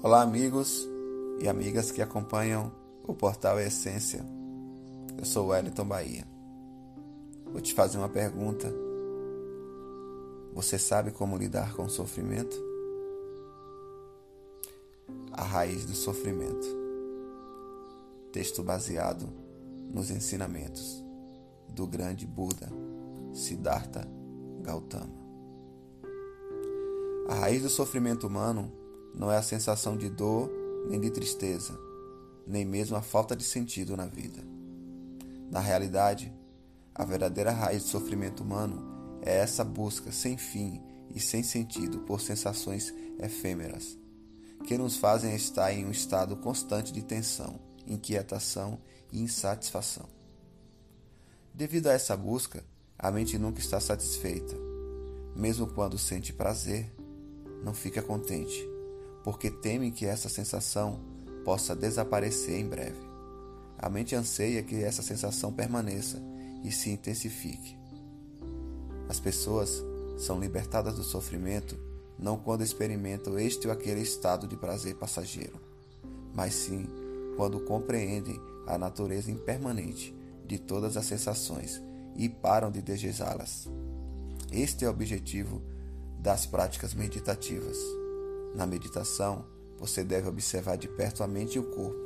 Olá, amigos e amigas que acompanham o portal Essência. Eu sou Wellington Bahia. Vou te fazer uma pergunta. Você sabe como lidar com o sofrimento? A raiz do sofrimento. Texto baseado nos ensinamentos do grande Buda Siddhartha Gautama. A raiz do sofrimento humano não é a sensação de dor nem de tristeza, nem mesmo a falta de sentido na vida. Na realidade, a verdadeira raiz do sofrimento humano é essa busca sem fim e sem sentido por sensações efêmeras, que nos fazem estar em um estado constante de tensão, inquietação e insatisfação. Devido a essa busca, a mente nunca está satisfeita. Mesmo quando sente prazer, não fica contente porque temem que essa sensação possa desaparecer em breve. A mente anseia que essa sensação permaneça e se intensifique. As pessoas são libertadas do sofrimento não quando experimentam este ou aquele estado de prazer passageiro, mas sim quando compreendem a natureza impermanente de todas as sensações e param de desejá-las. Este é o objetivo das práticas meditativas. Na meditação, você deve observar de perto a mente e o corpo,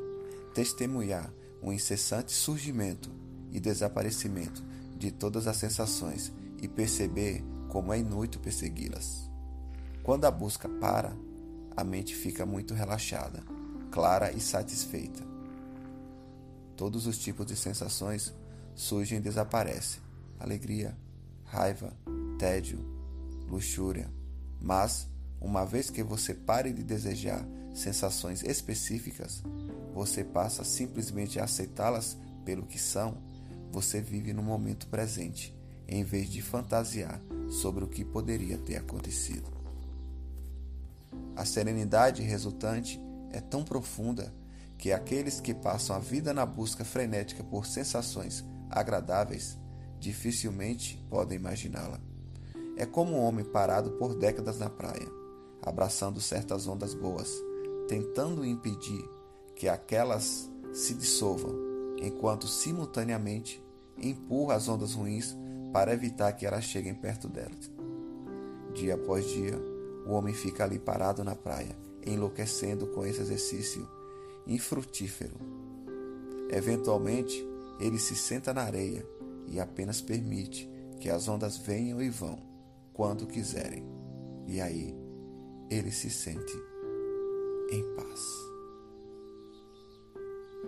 testemunhar o incessante surgimento e desaparecimento de todas as sensações e perceber como é inútil persegui-las. Quando a busca para, a mente fica muito relaxada, clara e satisfeita. Todos os tipos de sensações surgem e desaparecem: alegria, raiva, tédio, luxúria, mas uma vez que você pare de desejar sensações específicas, você passa simplesmente a aceitá-las pelo que são, você vive no momento presente, em vez de fantasiar sobre o que poderia ter acontecido. A serenidade resultante é tão profunda que aqueles que passam a vida na busca frenética por sensações agradáveis dificilmente podem imaginá-la. É como um homem parado por décadas na praia abraçando certas ondas boas, tentando impedir que aquelas se dissolvam, enquanto simultaneamente empurra as ondas ruins para evitar que elas cheguem perto delas. Dia após dia, o homem fica ali parado na praia, enlouquecendo com esse exercício infrutífero. Eventualmente, ele se senta na areia e apenas permite que as ondas venham e vão quando quiserem. E aí, ele se sente em paz.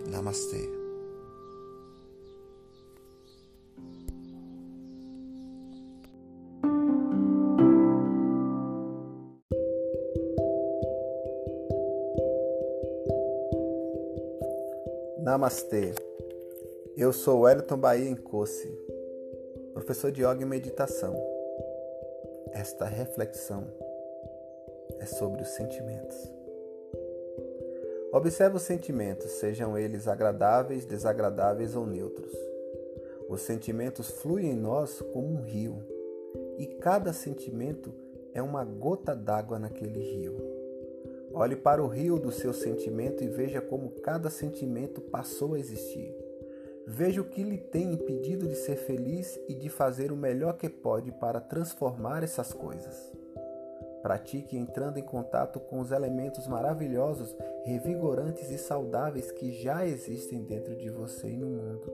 Namastê. Namastê. Eu sou Wellington Bahia Encosse, professor de yoga e meditação. Esta reflexão é sobre os sentimentos. Observe os sentimentos, sejam eles agradáveis, desagradáveis ou neutros. Os sentimentos fluem em nós como um rio, e cada sentimento é uma gota d'água naquele rio. Olhe para o rio do seu sentimento e veja como cada sentimento passou a existir. Veja o que lhe tem impedido de ser feliz e de fazer o melhor que pode para transformar essas coisas. Pratique entrando em contato com os elementos maravilhosos, revigorantes e saudáveis que já existem dentro de você e no mundo.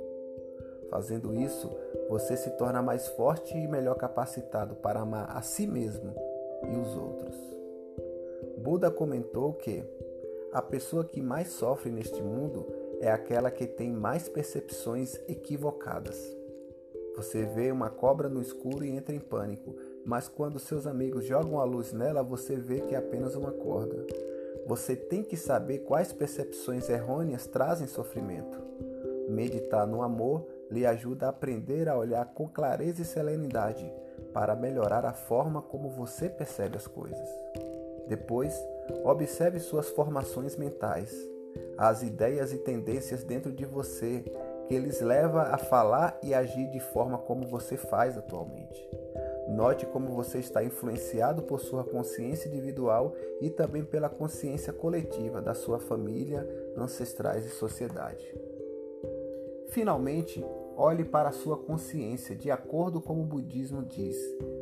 Fazendo isso, você se torna mais forte e melhor capacitado para amar a si mesmo e os outros. Buda comentou que a pessoa que mais sofre neste mundo é aquela que tem mais percepções equivocadas. Você vê uma cobra no escuro e entra em pânico mas quando seus amigos jogam a luz nela, você vê que é apenas uma corda. Você tem que saber quais percepções errôneas trazem sofrimento. Meditar no amor lhe ajuda a aprender a olhar com clareza e serenidade para melhorar a forma como você percebe as coisas. Depois, observe suas formações mentais, as ideias e tendências dentro de você que lhes leva a falar e agir de forma como você faz atualmente. Note como você está influenciado por sua consciência individual e também pela consciência coletiva da sua família, ancestrais e sociedade. Finalmente, olhe para a sua consciência, de acordo com o budismo diz.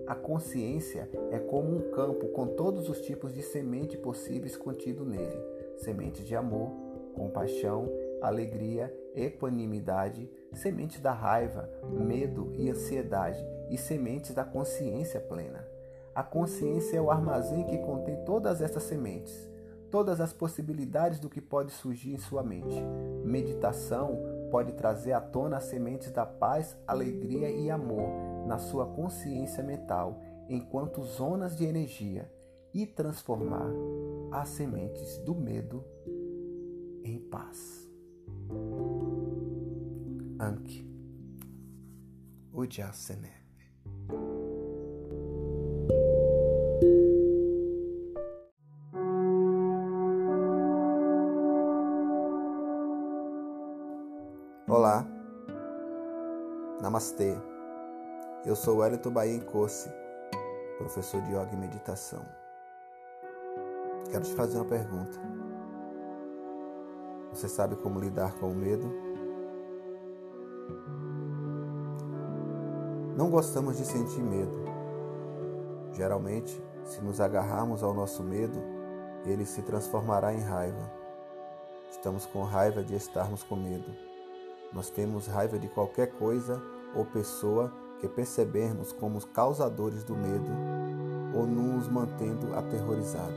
A consciência é como um campo com todos os tipos de semente possíveis contido nele: sementes de amor, compaixão, alegria, equanimidade, sementes da raiva, medo e ansiedade e sementes da consciência plena. A consciência é o armazém que contém todas essas sementes, todas as possibilidades do que pode surgir em sua mente. Meditação pode trazer à tona as sementes da paz, alegria e amor na sua consciência mental, enquanto zonas de energia, e transformar as sementes do medo em paz. Anki Ujasene Namastê. Eu sou Wellington Bahia Encosse, professor de Yoga e Meditação. Quero te fazer uma pergunta. Você sabe como lidar com o medo? Não gostamos de sentir medo. Geralmente, se nos agarrarmos ao nosso medo, ele se transformará em raiva. Estamos com raiva de estarmos com medo. Nós temos raiva de qualquer coisa ou pessoa que percebermos como os causadores do medo ou nos mantendo aterrorizado.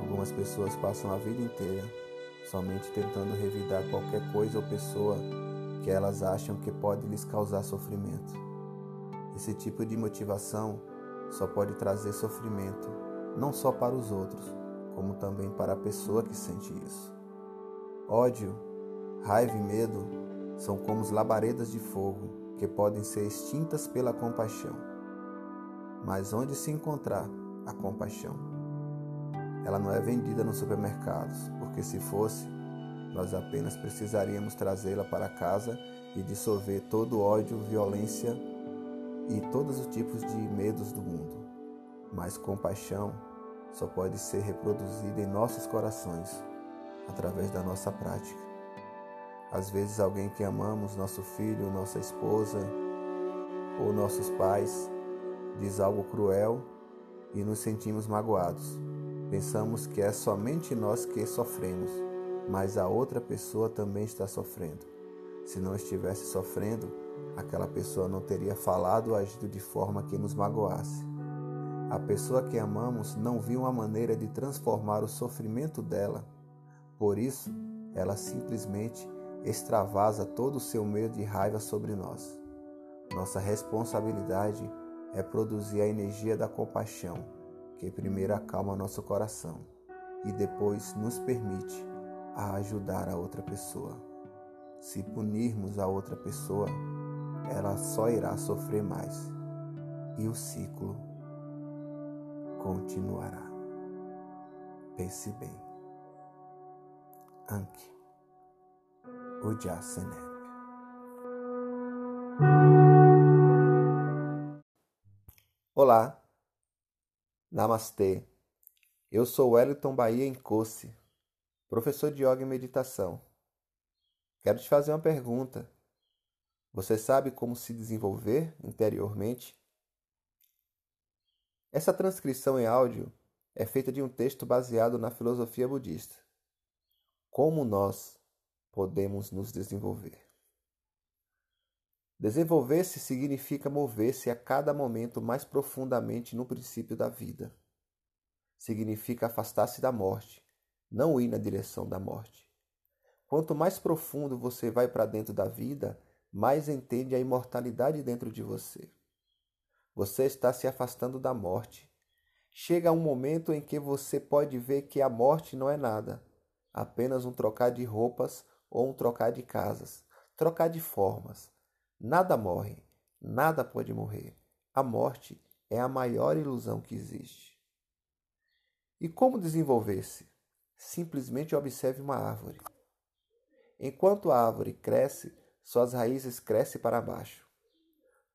Algumas pessoas passam a vida inteira somente tentando revidar qualquer coisa ou pessoa que elas acham que pode lhes causar sofrimento. Esse tipo de motivação só pode trazer sofrimento, não só para os outros, como também para a pessoa que sente isso. Ódio, raiva e medo são como as labaredas de fogo que podem ser extintas pela compaixão. Mas onde se encontrar a compaixão? Ela não é vendida nos supermercados, porque se fosse, nós apenas precisaríamos trazê-la para casa e dissolver todo o ódio, violência e todos os tipos de medos do mundo. Mas compaixão só pode ser reproduzida em nossos corações através da nossa prática. Às vezes, alguém que amamos, nosso filho, nossa esposa ou nossos pais, diz algo cruel e nos sentimos magoados. Pensamos que é somente nós que sofremos, mas a outra pessoa também está sofrendo. Se não estivesse sofrendo, aquela pessoa não teria falado ou agido de forma que nos magoasse. A pessoa que amamos não viu uma maneira de transformar o sofrimento dela. Por isso, ela simplesmente extravasa todo o seu medo e raiva sobre nós. Nossa responsabilidade é produzir a energia da compaixão, que primeiro acalma nosso coração e depois nos permite a ajudar a outra pessoa. Se punirmos a outra pessoa, ela só irá sofrer mais e o ciclo continuará. Pense bem. Anki Ujjasenep. Olá, Namastê. Eu sou Wellington Bahia Encosse, professor de Yoga e Meditação. Quero te fazer uma pergunta. Você sabe como se desenvolver interiormente? Essa transcrição em áudio é feita de um texto baseado na filosofia budista. Como nós podemos nos desenvolver? Desenvolver-se significa mover-se a cada momento mais profundamente no princípio da vida. Significa afastar-se da morte, não ir na direção da morte. Quanto mais profundo você vai para dentro da vida, mais entende a imortalidade dentro de você. Você está se afastando da morte. Chega um momento em que você pode ver que a morte não é nada, apenas um trocar de roupas ou um trocar de casas, trocar de formas. Nada morre, nada pode morrer. A morte é a maior ilusão que existe. E como desenvolver-se? Simplesmente observe uma árvore. Enquanto a árvore cresce, suas raízes crescem para baixo,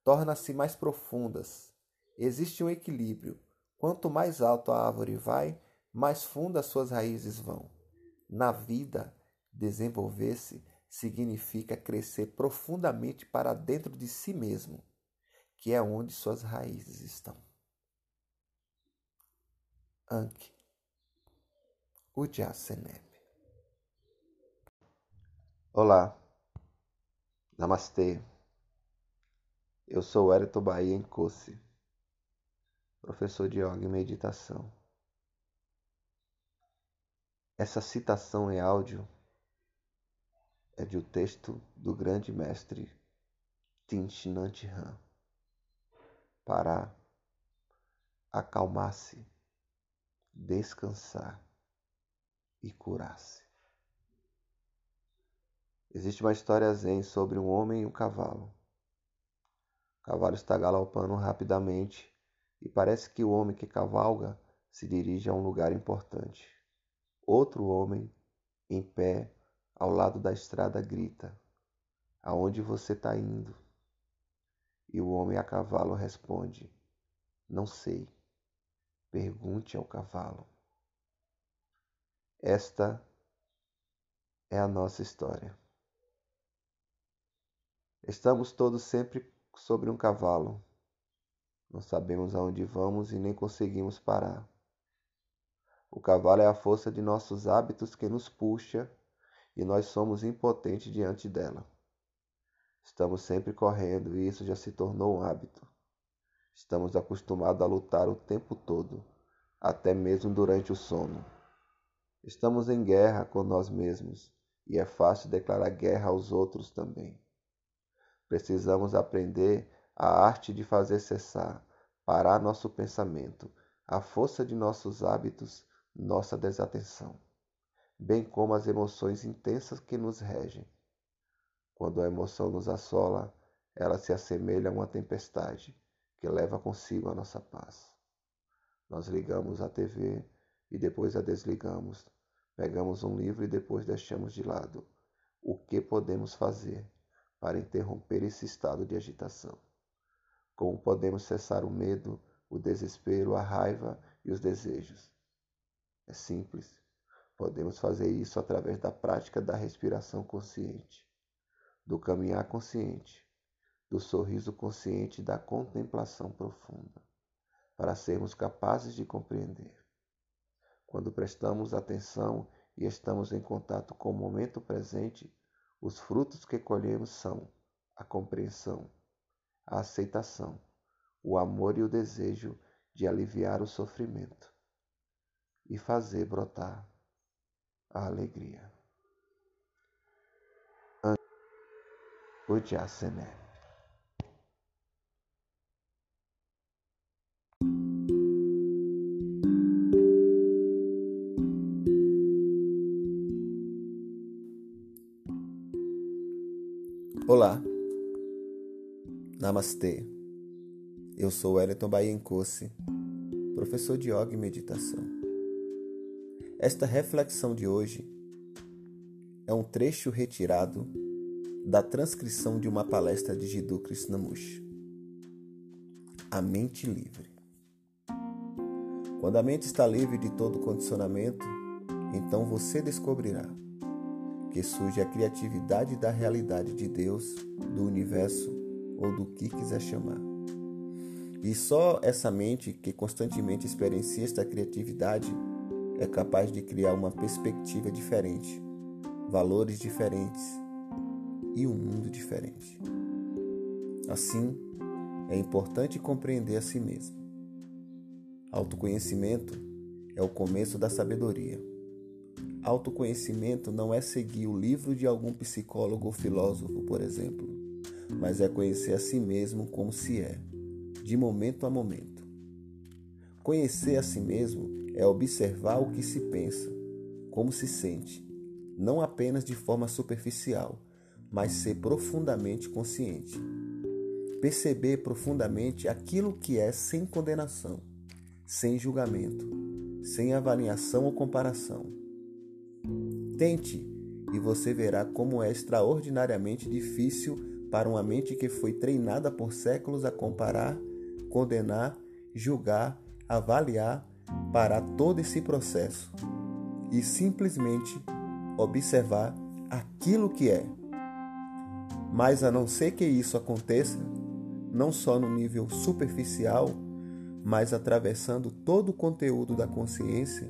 tornam-se mais profundas Existe um equilíbrio. Quanto mais alto a árvore vai, mais fundo as suas raízes vão. Na vida, desenvolver-se significa crescer profundamente para dentro de si mesmo, que é onde suas raízes estão. Anki Ujjasenep Olá, Namastê. Eu sou Wellington Bahia Nkosi, professor de Yoga e Meditação. Essa citação em áudio é de um texto do grande mestre Tinchinant Han para acalmar-se, descansar e curar-se. Existe uma história zen sobre um homem e um cavalo. O cavalo está galopando rapidamente e parece que o homem que cavalga se dirige a um lugar importante. Outro homem, em pé, ao lado da estrada, grita: Aonde você está indo? E o homem a cavalo responde: Não sei. Pergunte ao cavalo. Esta é a nossa história. Estamos todos sempre sobre um cavalo. Não sabemos aonde vamos e nem conseguimos parar. O cavalo é a força de nossos hábitos que nos puxa e nós somos impotentes diante dela. Estamos sempre correndo e isso já se tornou um hábito. Estamos acostumados a lutar o tempo todo, até mesmo durante o sono. Estamos em guerra com nós mesmos e é fácil declarar guerra aos outros também. Precisamos aprender a arte de fazer cessar, parar nosso pensamento, a força de nossos hábitos, nossa desatenção bem como as emoções intensas que nos regem. Quando a emoção nos assola, ela se assemelha a uma tempestade que leva consigo a nossa paz. Nós ligamos a TV e depois a desligamos. Pegamos um livro e depois deixamos de lado. O que podemos fazer para interromper esse estado de agitação? Como podemos cessar o medo, o desespero, a raiva e os desejos? É simples Podemos fazer isso através da prática da respiração consciente, do caminhar consciente, do sorriso consciente e da contemplação profunda, para sermos capazes de compreender. Quando prestamos atenção e estamos em contato com o momento presente, os frutos que colhemos são a compreensão, a aceitação, o amor e o desejo de aliviar o sofrimento e fazer brotar a alegria. Ujjasené. Olá, Namastê. Eu sou Wellington Baiencosse, professor de Yoga e Meditação. Esta reflexão de hoje é um trecho retirado da transcrição de uma palestra de Jiddu Krishnamurti. A mente livre. Quando a mente está livre de todo condicionamento, então você descobrirá que surge a criatividade da realidade de Deus, do universo ou do que quiser chamar. E só essa mente que constantemente experiencia esta criatividade é capaz de criar uma perspectiva diferente, valores diferentes e um mundo diferente. Assim, é importante compreender a si mesmo. Autoconhecimento é o começo da sabedoria. Autoconhecimento não é seguir o livro de algum psicólogo ou filósofo, por exemplo, mas é conhecer a si mesmo como se é, de momento a momento. Conhecer a si mesmo é observar o que se pensa, como se sente, não apenas de forma superficial, mas ser profundamente consciente. Perceber profundamente aquilo que é sem condenação, sem julgamento, sem avaliação ou comparação. Tente e você verá como é extraordinariamente difícil para uma mente que foi treinada por séculos a comparar, condenar julgar, avaliar, parar todo esse processo e simplesmente observar aquilo que é. Mas a não ser que isso aconteça, não só no nível superficial, mas atravessando todo o conteúdo da consciência,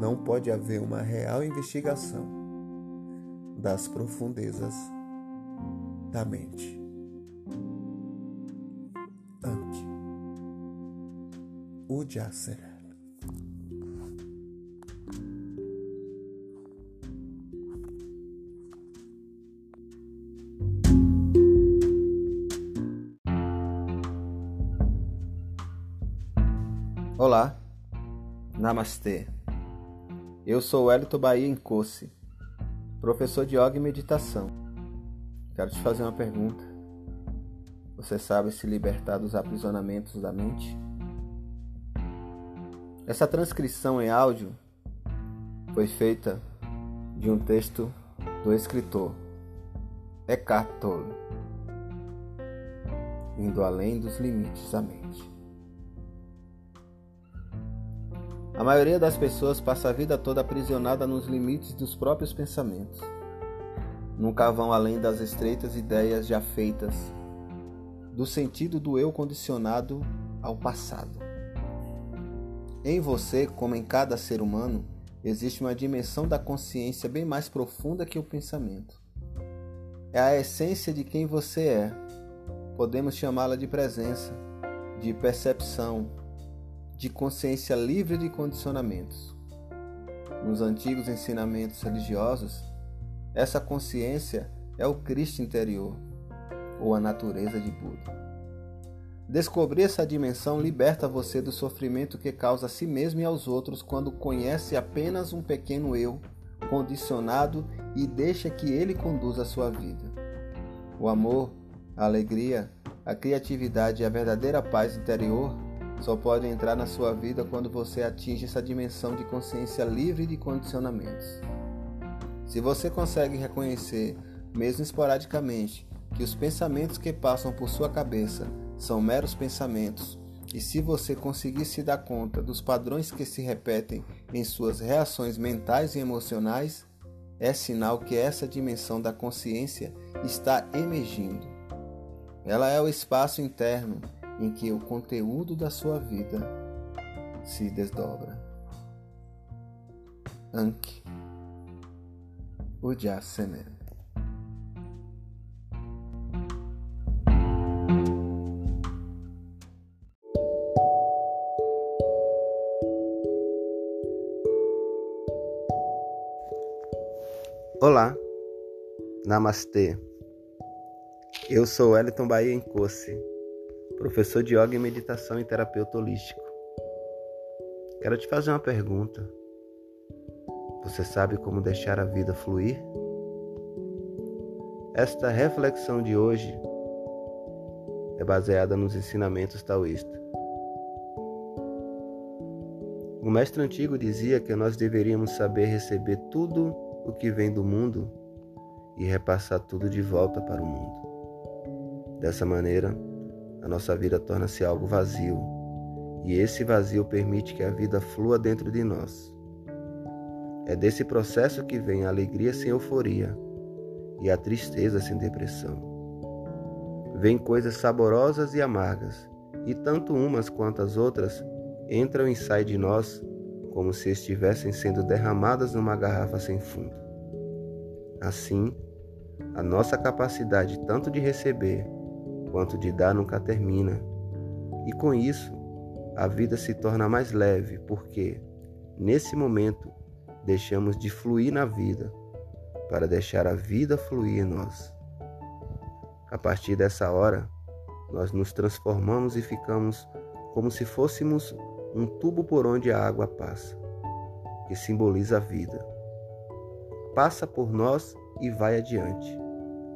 não pode haver uma real investigação das profundezas da mente. Ujasera. Olá, Namastê. Eu sou Elito Bahia Encosse, professor de yoga e meditação. Quero te fazer uma pergunta. Você sabe se libertar dos aprisionamentos da mente? Essa transcrição em áudio foi feita de um texto do escritor Eckhart Tolle, indo além dos limites da mente. A maioria das pessoas passa a vida toda aprisionada nos limites dos próprios pensamentos. Nunca vão além das estreitas ideias já feitas, do sentido do eu condicionado ao passado. Em você, como em cada ser humano, existe uma dimensão da consciência bem mais profunda que o pensamento. É a essência de quem você é. Podemos chamá-la de presença, de percepção, de consciência livre de condicionamentos. Nos antigos ensinamentos religiosos, essa consciência é o Cristo interior, ou a natureza de Buda. Descobrir essa dimensão liberta você do sofrimento que causa a si mesmo e aos outros quando conhece apenas um pequeno eu condicionado e deixa que ele conduza a sua vida. O amor, a alegria, a criatividade e a verdadeira paz interior só pode entrar na sua vida quando você atinge essa dimensão de consciência livre de condicionamentos. Se você consegue reconhecer, mesmo esporadicamente, que os pensamentos que passam por sua cabeça são meros pensamentos, e se você conseguir se dar conta dos padrões que se repetem em suas reações mentais e emocionais, é sinal que essa dimensão da consciência está emergindo. Ela é o espaço interno em que o conteúdo da sua vida se desdobra. Anki Ujasene Namastê. Eu sou Eliton Bahia Encosse professor de yoga e meditação e terapeuta holístico. Quero te fazer uma pergunta. Você sabe como deixar a vida fluir? Esta reflexão de hoje é baseada nos ensinamentos taoístas. O mestre antigo dizia que nós deveríamos saber receber tudo o que vem do mundo e repassar tudo de volta para o mundo. Dessa maneira, a nossa vida torna-se algo vazio, e esse vazio permite que a vida flua dentro de nós. É desse processo que vem a alegria sem euforia e a tristeza sem depressão. Vêm coisas saborosas e amargas, e tanto umas quanto as outras entram e saem de nós como se estivessem sendo derramadas numa garrafa sem fundo. Assim, a nossa capacidade tanto de receber quanto de dar nunca termina. E com isso, a vida se torna mais leve, porque, nesse momento, deixamos de fluir na vida para deixar a vida fluir em nós. A partir dessa hora, nós nos transformamos e ficamos como se fôssemos um tubo por onde a água passa, que simboliza a vida. Passa por nós e vai adiante,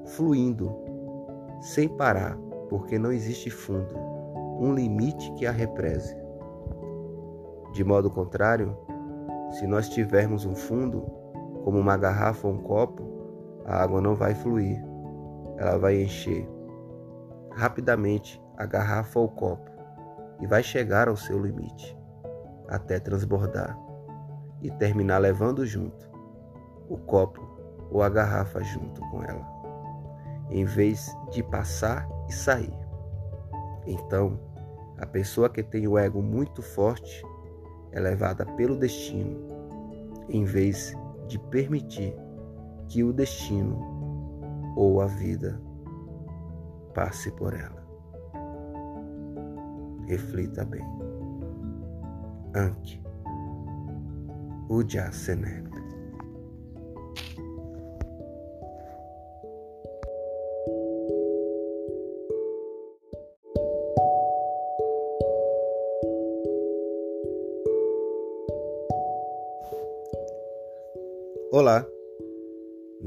fluindo, sem parar porque não existe fundo, um limite que a represe. De modo contrário, se nós tivermos um fundo, como uma garrafa ou um copo, a água não vai fluir, ela vai encher rapidamente a garrafa ou o copo, e vai chegar ao seu limite, até transbordar e terminar levando junto o copo ou a garrafa junto com ela, em vez de passar e sair. Então, a pessoa que tem o ego muito forte é levada pelo destino, em vez de permitir que o destino ou a vida passe por ela. Reflita bem. Anki Ujjasenep.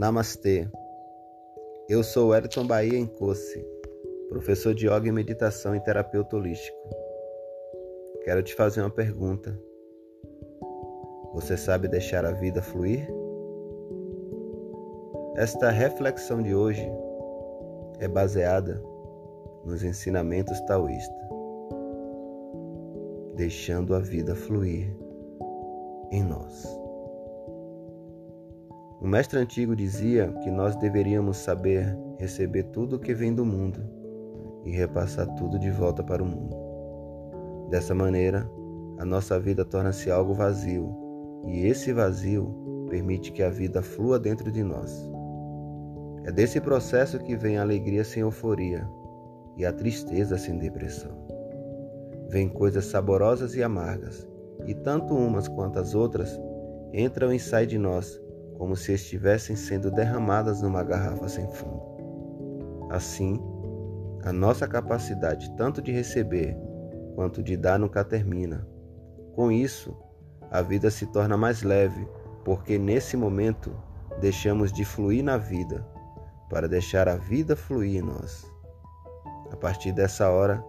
Namastê. Eu sou Elton Bahia Encosse, professor de yoga e meditação e terapeuta holístico. Quero te fazer uma pergunta. Você sabe deixar a vida fluir? Esta reflexão de hoje é baseada nos ensinamentos taoístas, deixando a vida fluir em nós. O mestre antigo dizia que nós deveríamos saber receber tudo o que vem do mundo e repassar tudo de volta para o mundo. Dessa maneira, a nossa vida torna-se algo vazio, e esse vazio permite que a vida flua dentro de nós. É desse processo que vem a alegria sem euforia e a tristeza sem depressão. Vêm coisas saborosas e amargas, e tanto umas quanto as outras entram e saem de nós como se estivessem sendo derramadas numa garrafa sem fundo. Assim, a nossa capacidade tanto de receber quanto de dar nunca termina. Com isso, a vida se torna mais leve, porque nesse momento deixamos de fluir na vida para deixar a vida fluir em nós. A partir dessa hora,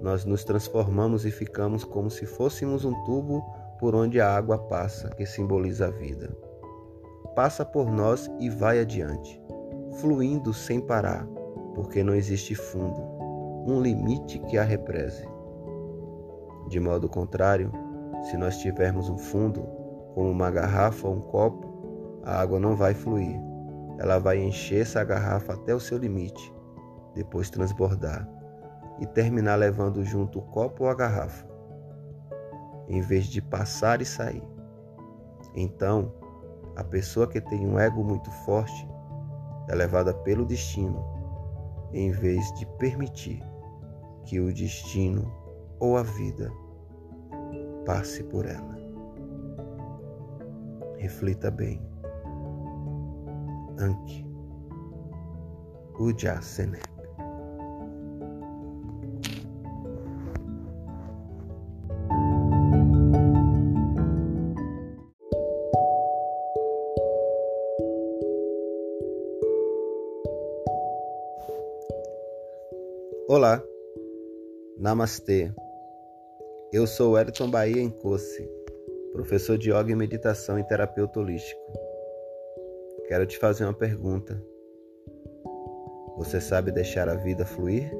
nós nos transformamos e ficamos como se fôssemos um tubo por onde a água passa, que simboliza a vida passa por nós e vai adiante, fluindo sem parar, porque não existe fundo, um limite que a represe. De modo contrário, se nós tivermos um fundo, como uma garrafa ou um copo, a água não vai fluir. Ela vai encher essa garrafa até o seu limite, depois transbordar e terminar levando junto o copo ou a garrafa, em vez de passar e sair. Então, a pessoa que tem um ego muito forte é levada pelo destino, em vez de permitir que o destino ou a vida passe por ela. Reflita bem. Anki Ujjasenep. Namastê. Eu sou Elton Bahia Encosse, professor de yoga e meditação e terapeuta holístico. Quero te fazer uma pergunta. Você sabe deixar a vida fluir?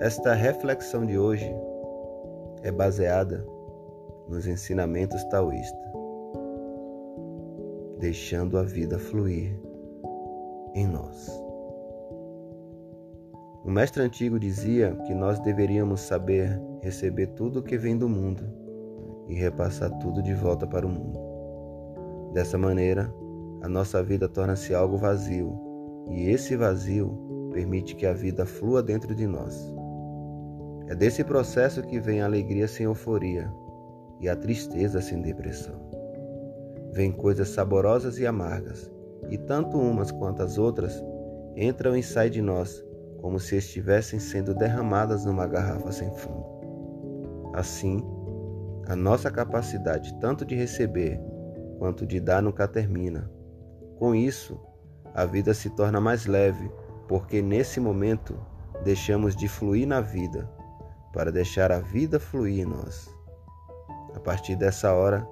Esta reflexão de hoje é baseada nos ensinamentos taoístas, deixando a vida fluir em nós. O mestre antigo dizia que nós deveríamos saber receber tudo o que vem do mundo e repassar tudo de volta para o mundo. Dessa maneira, a nossa vida torna-se algo vazio, e esse vazio permite que a vida flua dentro de nós. É desse processo que vem a alegria sem euforia e a tristeza sem depressão. Vêm coisas saborosas e amargas, e tanto umas quanto as outras entram e saem de nós como se estivessem sendo derramadas numa garrafa sem fundo. Assim, a nossa capacidade tanto de receber quanto de dar nunca termina. Com isso, a vida se torna mais leve, porque nesse momento deixamos de fluir na vida para deixar a vida fluir em nós. A partir dessa hora,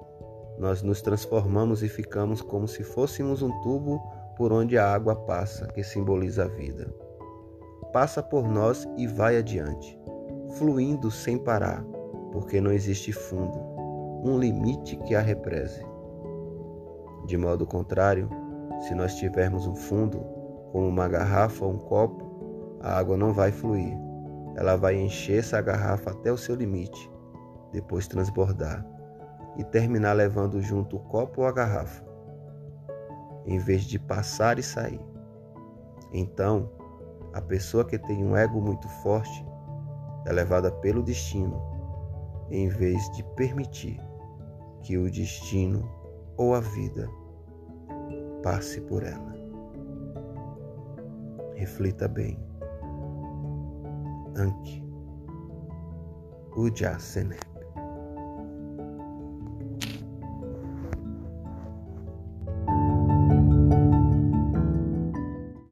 nós nos transformamos e ficamos como se fôssemos um tubo por onde a água passa, que simboliza a vida passa por nós e vai adiante, fluindo sem parar, porque não existe fundo, um limite que a represe. De modo contrário, se nós tivermos um fundo, como uma garrafa ou um copo, a água não vai fluir. Ela vai encher essa garrafa até o seu limite, depois transbordar e terminar levando junto o copo ou a garrafa, em vez de passar e sair. Então, a pessoa que tem um ego muito forte é levada pelo destino, em vez de permitir que o destino ou a vida passe por ela. Reflita bem. Anki Ujasene.